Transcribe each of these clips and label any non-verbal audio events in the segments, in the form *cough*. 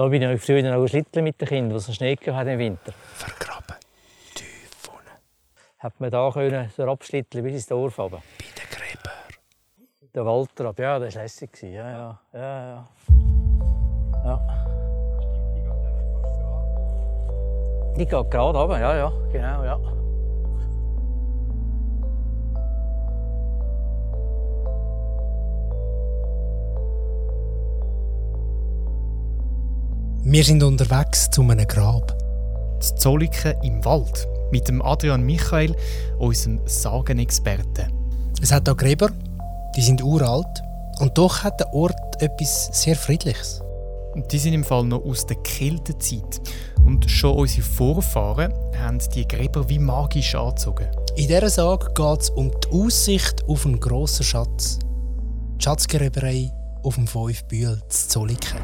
Da bin ich früher noch Schlitteln mit den Kindern, was es Schnee hat im Winter. Vergraben. Tief unten. Hat man da können so abschlitteln bis ins Dorf runter. Bei den Gräber. Der Walter ab, ja, das war lässig. Ja, ja, ja, ja. ja. Die geht gerade runter, ja, ja, genau, ja. Wir sind unterwegs zu einem Grab. Das Zolliken im Wald. Mit dem Adrian Michael, unserem Sagenexperten. Es hat hier Gräber, die sind uralt. Und doch hat der Ort etwas sehr Friedliches. Die sind im Fall noch aus der Kältezeit. Und schon unsere Vorfahren haben die Gräber wie magisch angezogen. In dieser Sage geht es um die Aussicht auf einen grossen Schatz. Die Schatzgräberei auf dem Fünfbühl zu Zolliken.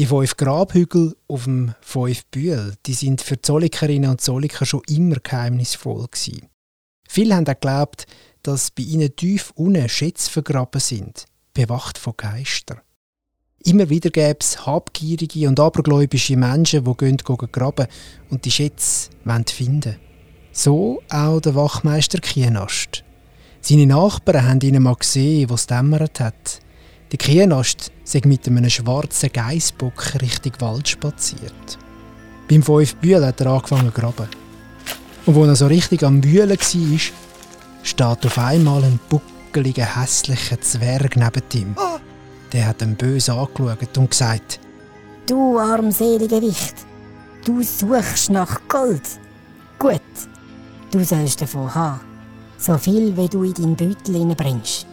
Die fünf Grabhügel auf dem Fünfbühl, die sind für Zollikerinnen und Zolliker schon immer geheimnisvoll gewesen. Viele haben auch geglaubt, dass bei ihnen tief unten Schätze vergraben sind, bewacht von Geistern. Immer wieder gäbe es habgierige und abergläubische Menschen, die gehen, gehen graben und die Schätze finden So auch der Wachmeister Kienast. Seine Nachbarn haben ihn mal gesehen, wo es dämmert hat. Der Kienast sei mit einem schwarzen Geissbock Richtung Wald spaziert. Beim Fünfbühl hat er angefangen zu graben. Und als er so richtig am Wühlen war, steht auf einmal ein buckeliger, hässlicher Zwerg neben ihm. Der hat ihn böse angeschaut und gesagt: Du armselige Wicht, du suchst nach Gold. Gut, du sollst davon haben. So viel, wie du in deinen Beutel bringst.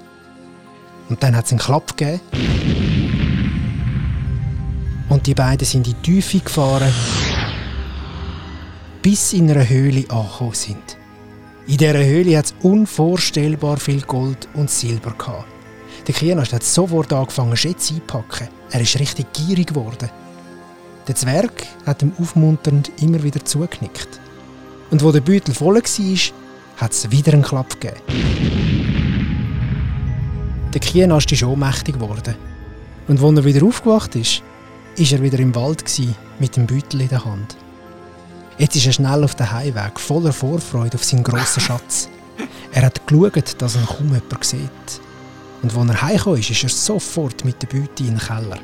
Und dann hat es einen Klapp gegeben. Und die beiden sind in die Tiefe gefahren, bis in einer Höhle angekommen sind. In dieser Höhle hat es unvorstellbar viel Gold und Silber gehabt. Der Kienast hat sofort angefangen, Schätze einzupacken. Er ist richtig gierig geworden. Der Zwerg hat ihm aufmunternd immer wieder zugenickt. Und wo der Beutel voll war, hat es wieder einen Klapp gegeben. Der Kienast ist ohnmächtig geworden. Und als er wieder aufgewacht ist, war er wieder im Wald mit dem Beutel in der Hand. Jetzt ist er schnell auf den Heimweg, voller Vorfreude auf seinen grossen Schatz. Er hat geschaut, dass ihn kaum jemand sieht. Und als er heimgekommen ist, ist er sofort mit der Beute in den Keller.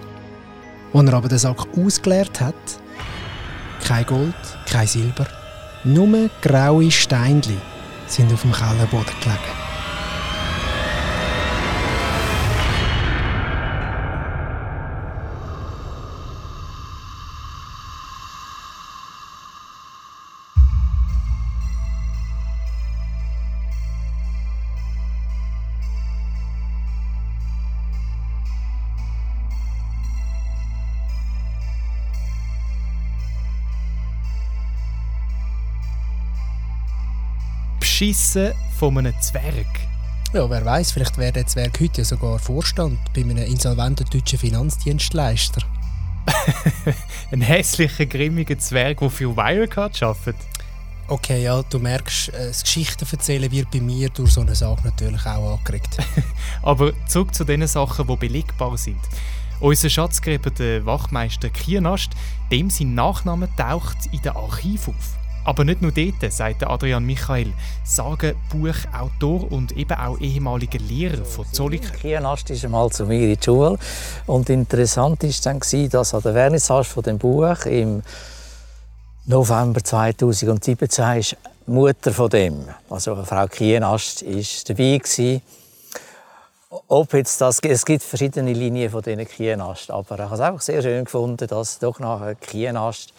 Als er aber den Sack ausgeleert hat, kein Gold, kein Silber, nur graue Steinchen sind auf dem Kellerboden gelegen. Beschissen von einem Zwerg. Ja, wer weiß, vielleicht wäre der Zwerg heute ja sogar Vorstand bei einem insolventen deutschen Finanzdienstleister. *laughs* Ein hässlicher, grimmiger Zwerg, der für Wirecard arbeitet. Okay, ja, du merkst, äh, das Geschichten erzählen wird bei mir durch so eine Sache natürlich auch angeregt. *laughs* Aber zurück zu den Sachen, die belegbar sind. Unser Schatzgräber, der Wachmeister Kienast, dem sein Nachname taucht in den Archiv auf. Aber nicht nur dort, sagt Adrian Michael, sagen Buchautor und eben auch ehemaliger Lehrer von Zolliken. Kienast ist einmal zu mir in die Schule und interessant war dann, dass an der Vernissage von dem Buch im November 2017 ist Mutter von dem, also Frau Kienast, ist dabei gewesen. Ob jetzt das, es gibt verschiedene Linien von diesen Kienast, aber ich habe es einfach sehr schön gefunden, dass doch nachher Kienast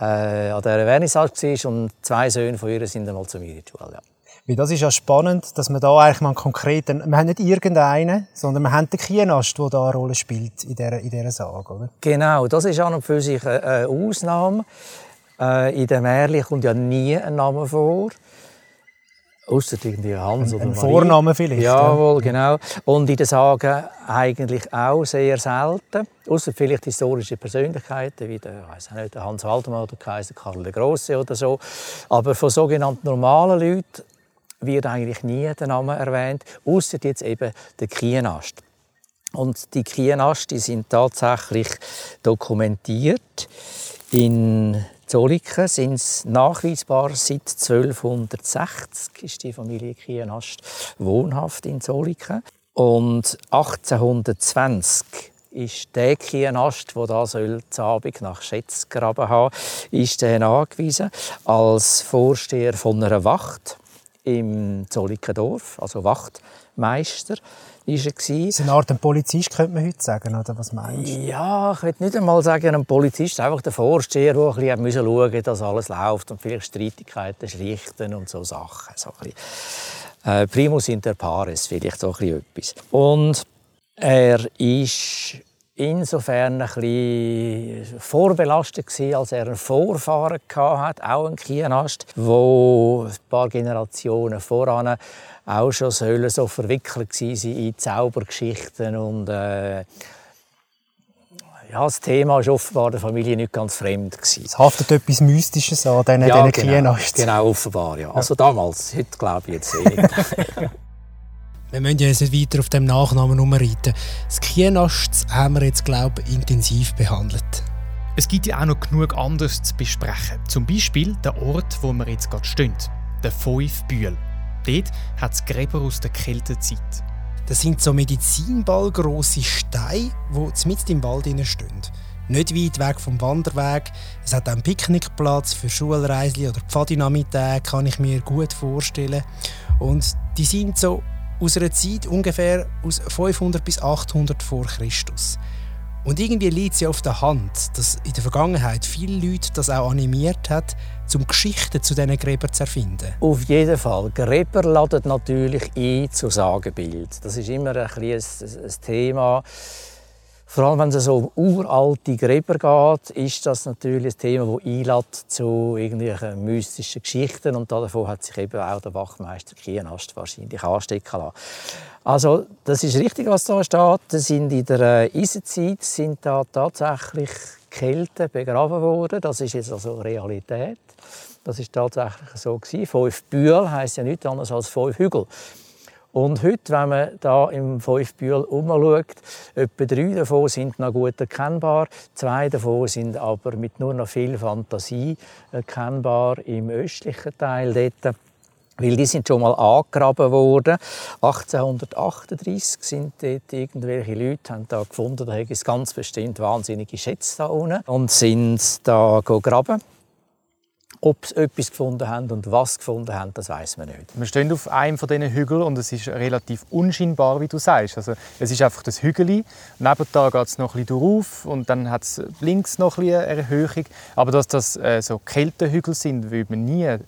äh, an der Vernissage war und zwei Söhne von ihr sind einmal zu mir in die Schule. Ja. Weil das ist ja spannend, dass man da eigentlich mal einen konkreten, wir haben nicht irgendeinen, sondern wir haben den Kienast, der da eine Rolle spielt in dieser, in dieser Sage, oder? Genau, das ist an und für sich eine Ausnahme. Äh, in den Märchen kommt ja nie ein Name vor. Ausser irgendwie Hans oder Ein Marie. Vorname vielleicht. Jawohl, genau. Und in den Sagen eigentlich auch sehr selten. Außer vielleicht historische Persönlichkeiten wie der, auch nicht, der Hans Waldemar oder Kaiser Karl der Große oder so. Aber von sogenannten normalen Leuten wird eigentlich nie der Name erwähnt, außer jetzt eben der Kienast. Und die Kienast, die sind tatsächlich dokumentiert. In Zolliken sind es nachweisbar seit 1260 ist die Familie Kienast wohnhaft in Zolliken. Und 1820 ist der Kienast, der da soll Abend nach Schätz graben haben, ist der als Vorsteher von einer Wacht im Zollikendorf, also Wachtmeister ist er gewesen. Das ist eine Art ein Polizist, könnte man heute sagen, oder was meinst du? Ja, ich will nicht einmal sagen, ein Polizist, einfach der Vorsteher, der ein bisschen schauen musste, dass alles läuft und vielleicht Streitigkeiten schlichten und so Sachen. So ein bisschen. Äh, Primus inter pares, vielleicht so ein bisschen etwas. Und er ist insofern ein bisschen vorbelastet gewesen, als er einen Vorfahren hatte, auch einen Kienast, wo ein paar Generationen voran auch schon sollen so verwickelt sein in Zaubergeschichten und äh, ja, das Thema ist offenbar der Familie nicht ganz fremd gewesen. Es haftet etwas Mystisches an diesen, Ja, diesen genau, Kienasten. genau, offenbar, ja. Also damals, heute glaube ich jetzt eh nicht. *laughs* Wir müssen ja jetzt nicht weiter auf dem Nachnamen rumreiten. Das Kienast haben wir jetzt, glaube ich, intensiv behandelt. Es gibt ja auch noch genug anderes zu besprechen. Zum Beispiel der Ort, wo wir jetzt gerade stehen. Der Fünfbühl. Dort hat es Gräber aus der Kältezeit. Das sind so medizinballgrosse Steine, die mitten im Wald stehen. Nicht weit weg vom Wanderweg. Es hat einen Picknickplatz für Schulreisli oder Pfadinachmittage, kann ich mir gut vorstellen. Und die sind so aus einer Zeit ungefähr aus 500 bis 800 vor Christus. Und irgendwie liegt es ja auf der Hand, dass in der Vergangenheit viele Leute das auch animiert hat, um Geschichten zu diesen Gräbern zu erfinden. Auf jeden Fall. Gräber laden natürlich ein zu Sagenbild. Das ist immer ein, ein Thema. Vor allem, wenn es um uralte Gräber geht, ist das natürlich ein Thema, das einlädt zu irgendwelchen mystischen Geschichten. Und davon hat sich eben auch der Wachmeister Kienast wahrscheinlich anstecken lassen. Also, das ist richtig, was da steht. Das sind in der äh, Eisenzeit sind da tatsächlich Kelten begraben worden. Das ist jetzt also Realität. Das ist tatsächlich so gewesen. Fünf Bühl heisst ja nichts anderes als fünf Hügel. Und heute, wenn man da im Fünfbühl umschaut, etwa drei davon sind noch gut erkennbar, zwei davon sind aber mit nur noch viel Fantasie erkennbar im östlichen Teil dort. Weil die sind schon mal angegraben worden. 1838 sind dort irgendwelche Leute haben da gefunden, da gibt es ganz bestimmt wahnsinnige Schätze da unten und sind da gegraben. Ob sie etwas gefunden haben und was gefunden haben, das weiß man nicht. Wir stehen auf einem von diesen Hügeln und es ist relativ unscheinbar, wie du sagst. Also, es ist einfach das Hügel. Nebenan geht es noch ein bisschen drauf und dann hat es links noch ein bisschen eine Erhöhung. Aber dass das äh, so Kältehügel sind, würde man nie äh,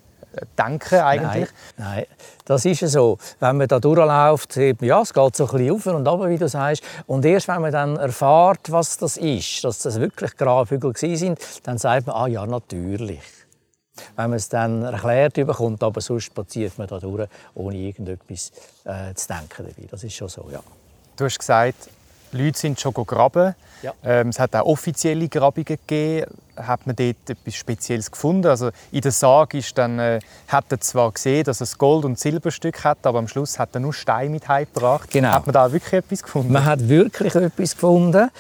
denken eigentlich. Nein, nein, das ist ja so. Wenn man da durchläuft, sieht man, ja, es geht so ein bisschen auf und runter, wie du sagst. Und erst wenn man dann erfährt, was das ist, dass das wirklich Grabhügel sind, dann sagt man, ah ja, natürlich. Wenn man es dann erklärt bekommt, aber sonst spaziert man da durch, ohne irgendetwas äh, zu denken dabei. Das ist schon so, ja. Du hast gesagt, Leute sind schon gegraben. Ja. Ähm, es hat auch offizielle Grabungen gegeben. Hat man dort etwas Spezielles gefunden? Also in der Sage ist dann, äh, hat er zwar gesehen, dass es Gold- und Silberstück hat, aber am Schluss hat er nur Steine mit heimgebracht. Genau. Hat man da wirklich etwas gefunden? Man hat wirklich etwas gefunden.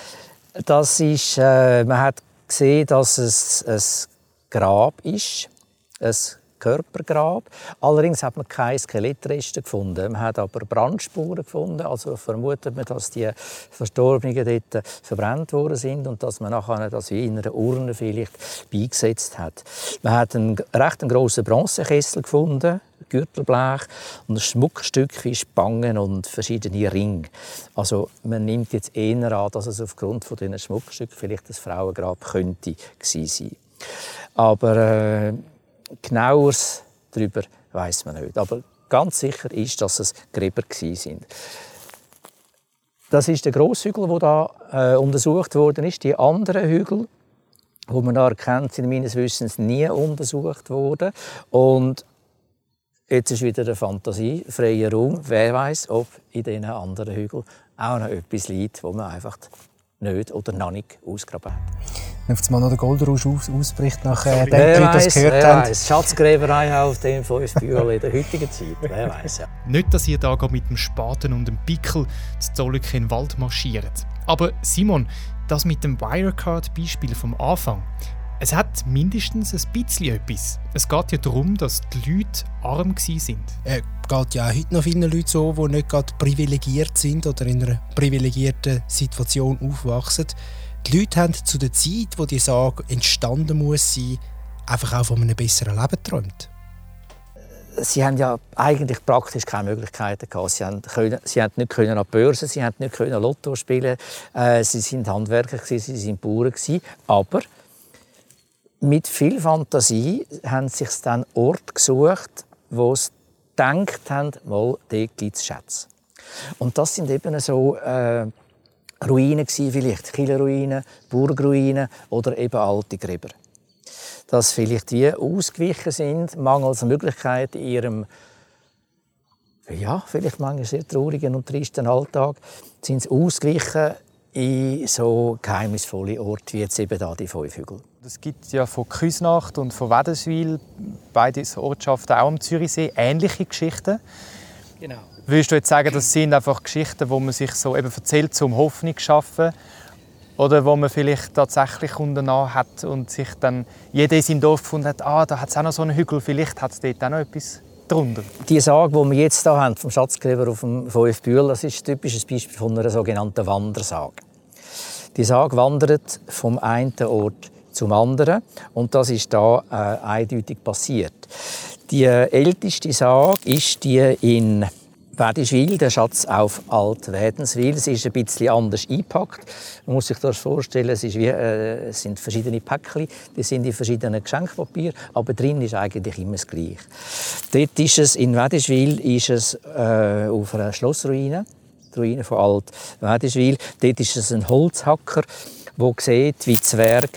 Das ist, äh, man hat gesehen, dass es ein Grab ist, ein Körpergrab. Allerdings hat man keine Skelettreste gefunden. Man hat aber Brandspuren gefunden. Also vermutet man, dass die Verstorbenen dort verbrannt worden sind und dass man nachher das in einer Urne vielleicht beigesetzt hat. Man hat einen recht grossen Bronzekessel gefunden, Gürtelblech und ein Schmuckstück wie Spangen und verschiedene Ringe. Also man nimmt jetzt eher an, dass es aufgrund von diesen Schmuckstücken vielleicht ein Frauengrab könnte gewesen sein. Aber äh, genaueres darüber weiß man nicht. Aber ganz sicher ist, dass es Gräber sind. Das ist der Grosshügel, der da äh, untersucht worden ist. Die anderen Hügel, die man da erkennt, sind meines Wissens nie untersucht worden. Und Jetzt ist wieder der Fantasie, freier Raum. Wer weiß, ob in diesen anderen Hügeln auch noch etwas liegt, wo man einfach nicht oder noch nicht ausgraben hat. Wenn auf einmal noch der Goldrausch aus, ausbricht, nach äh, dem Wer das weiß, gehört wer haben. Schatzgräberei auf dem fünf Bühel in der heutigen Zeit. Wer weiß, ja. Nicht, dass ihr da mit dem Spaten und dem Pickel zu Zollikofen in den Wald marschiert. Aber Simon, das mit dem Wirecard-Beispiel vom Anfang, es hat mindestens ein bisschen etwas. Es geht ja darum, dass die Leute arm waren. Äh, geht ja auch heute noch vielen Leuten so, die nicht gerade privilegiert sind oder in einer privilegierten Situation aufwachsen. Die Leute haben zu der Zeit, wo die Sage entstanden muss sein, einfach auch von einem besseren Leben geträumt. Sie haben ja eigentlich praktisch keine Möglichkeiten gehabt. Sie haben, können, sie haben nicht können an die Börse, sie haben nicht können Lotto spielen. Äh, sie sind Handwerker, gewesen, sie sind Bauern gewesen. Aber mit viel Fantasie haben sie sich dann Ort gesucht, wo sie gedacht haben, mal, dort gibt es Schätze. Und das sind eben so äh, Ruinen gewesen, vielleicht Killerruinen, Burgruinen oder eben alte Gräber. Dass vielleicht die ausgewichen sind, mangels Möglichkeit in ihrem ja, vielleicht manchmal sehr traurigen und tristen Alltag, sind sie ausgewichen in so geheimnisvolle Orte wie jetzt eben da die fünf. Es gibt ja von Küsnacht und von Wädenswil, beide Ortschaften auch am Zürichsee, ähnliche Geschichten. Genau. Würdest du jetzt sagen, das sind einfach Geschichten, wo man sich so eben erzählt, um Hoffnung zu schaffen? Oder wo man vielleicht tatsächlich Kunden hat und sich dann jeder in seinem Dorf gefunden hat, ah, da hat es auch noch so einen Hügel, vielleicht hat es dort auch noch etwas drunter. Die Sage, die wir jetzt hier haben, vom Schatzgräber auf dem VF Bühl, das ist ein typisches Beispiel von einer sogenannten Wandersage. Die Sage wandert vom einen Ort zum anderen und das ist da äh, eindeutig passiert. Die älteste Sage ist die in Wädischwil, der Schatz auf Alt-Wädenswil. Es ist ein bisschen anders eingepackt. Man muss sich das vorstellen, es, wie, äh, es sind verschiedene Päckchen, die sind in verschiedenen Geschenkpapier, aber drin ist eigentlich immer das Gleiche. Dort ist es, in Wädischwil ist es äh, auf einer Schlossruine, die Ruine von Alt-Wädischwil. Dort ist es ein Holzhacker, der sieht, wie Zwerg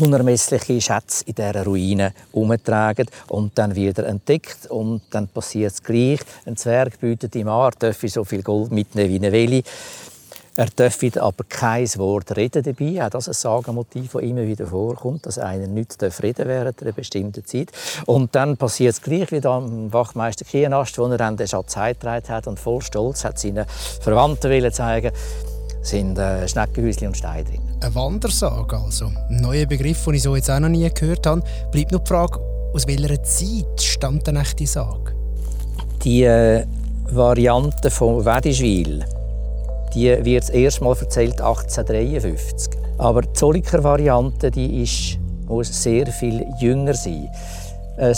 unermessliche Schätze in dieser Ruine umtragen und dann wieder entdeckt. Und dann passiert es gleich. Ein Zwerg bietet ihm an, er dürfe so viel Gold mitnehmen wie er will. Er dürfe aber kein Wort reden dabei. Auch das ist ein Sagenmotiv, das immer wieder vorkommt, dass einer nicht reden während einer bestimmten Zeit. Und dann passiert es gleich wie am Wachmeister Kienast, wo er dann den Schatz heimgetragen hat und voll Stolz hat seinen Verwandten wollen zeigen sind äh, Schneckenhäuschen und Steine drin. Eine Wandersage also. Ein neuer Begriff, den ich so jetzt auch noch nie gehört habe. Bleibt noch die Frage, aus welcher Zeit stammt denn echt die Sage? Die äh, Variante von Wädischwil, die wird das erste Mal erzählt 1853. Aber die Zolliker Variante, die ist, muss sehr viel jünger sein. Ein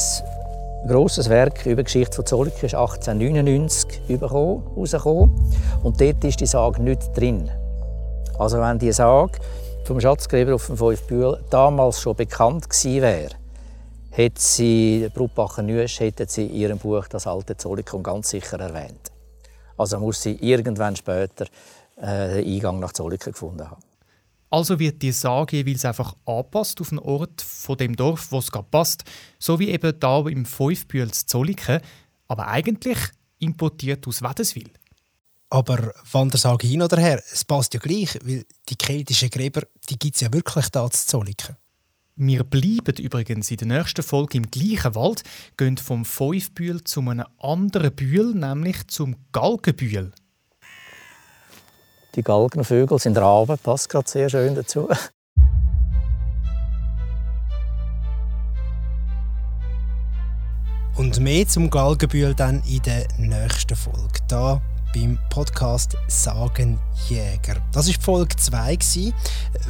grosses Werk über die Geschichte von Zolliker ist 1899 rausgekommen und dort ist die Sage nicht drin. Also wenn die Sage vom Schatzgräber auf dem Fünfbühl damals schon bekannt gewesen wäre, hätte sie, Brutbacher Nüsch, hätte sie in ihrem Buch das alte Zollikon ganz sicher erwähnt. Also muss sie irgendwann später äh, den Eingang nach Zolliken gefunden haben. Also wird die Sage jeweils einfach angepasst auf den Ort von dem Dorf, wo es gerade passt, so wie eben da im Fünfbühl Zolliken, aber eigentlich importiert aus Wädenswil. Aber Wandersage hin oder her, es passt ja gleich, weil die keltischen Gräber, die gibt es ja wirklich da zu Zolliken. Wir bleiben übrigens in der nächsten Folge im gleichen Wald, gehen vom Fünfbühl zu einem anderen Bühl, nämlich zum Galgenbühl. Die Galgenvögel sind Raben, passt gerade sehr schön dazu. Und mehr zum Galgenbühl dann in der nächsten Folge. Da beim Podcast Sagenjäger. Das war Folge 2. Gewesen.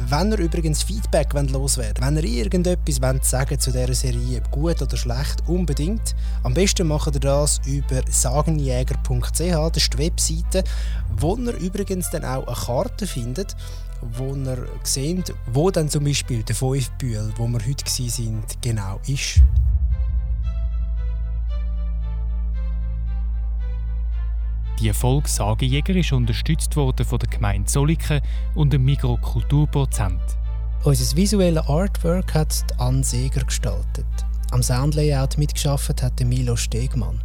Wenn ihr übrigens Feedback loswerden wollt, wenn ihr irgendetwas wollt sagen zu dieser Serie, gut oder schlecht, unbedingt. Am besten macht ihr das über sagenjäger.ch, das ist die Webseite, wo ihr übrigens dann auch eine Karte findet, wo ihr seht, wo dann zum Beispiel der Fünfbühl, wo wir heute waren, genau ist. Die Folge Sagejäger ist unterstützt worden von der Gemeinde Zolliken und dem Mikrokulturprozent. Unser visuelles Artwork hat Anne Seger gestaltet. Am Soundlayout mitgeschafft hat Milo Stegmann.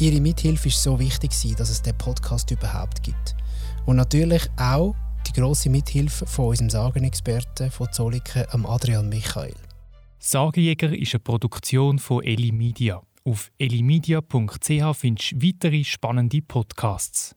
Ihre Mithilfe ist so wichtig, dass es den Podcast überhaupt gibt. Und natürlich auch die grosse Mithilfe von unserem Sagenexperten von Zolliken, Adrian Michael. Sagenjäger ist eine Produktion von Eli Media. Auf elimedia.ch findest du weitere spannende Podcasts.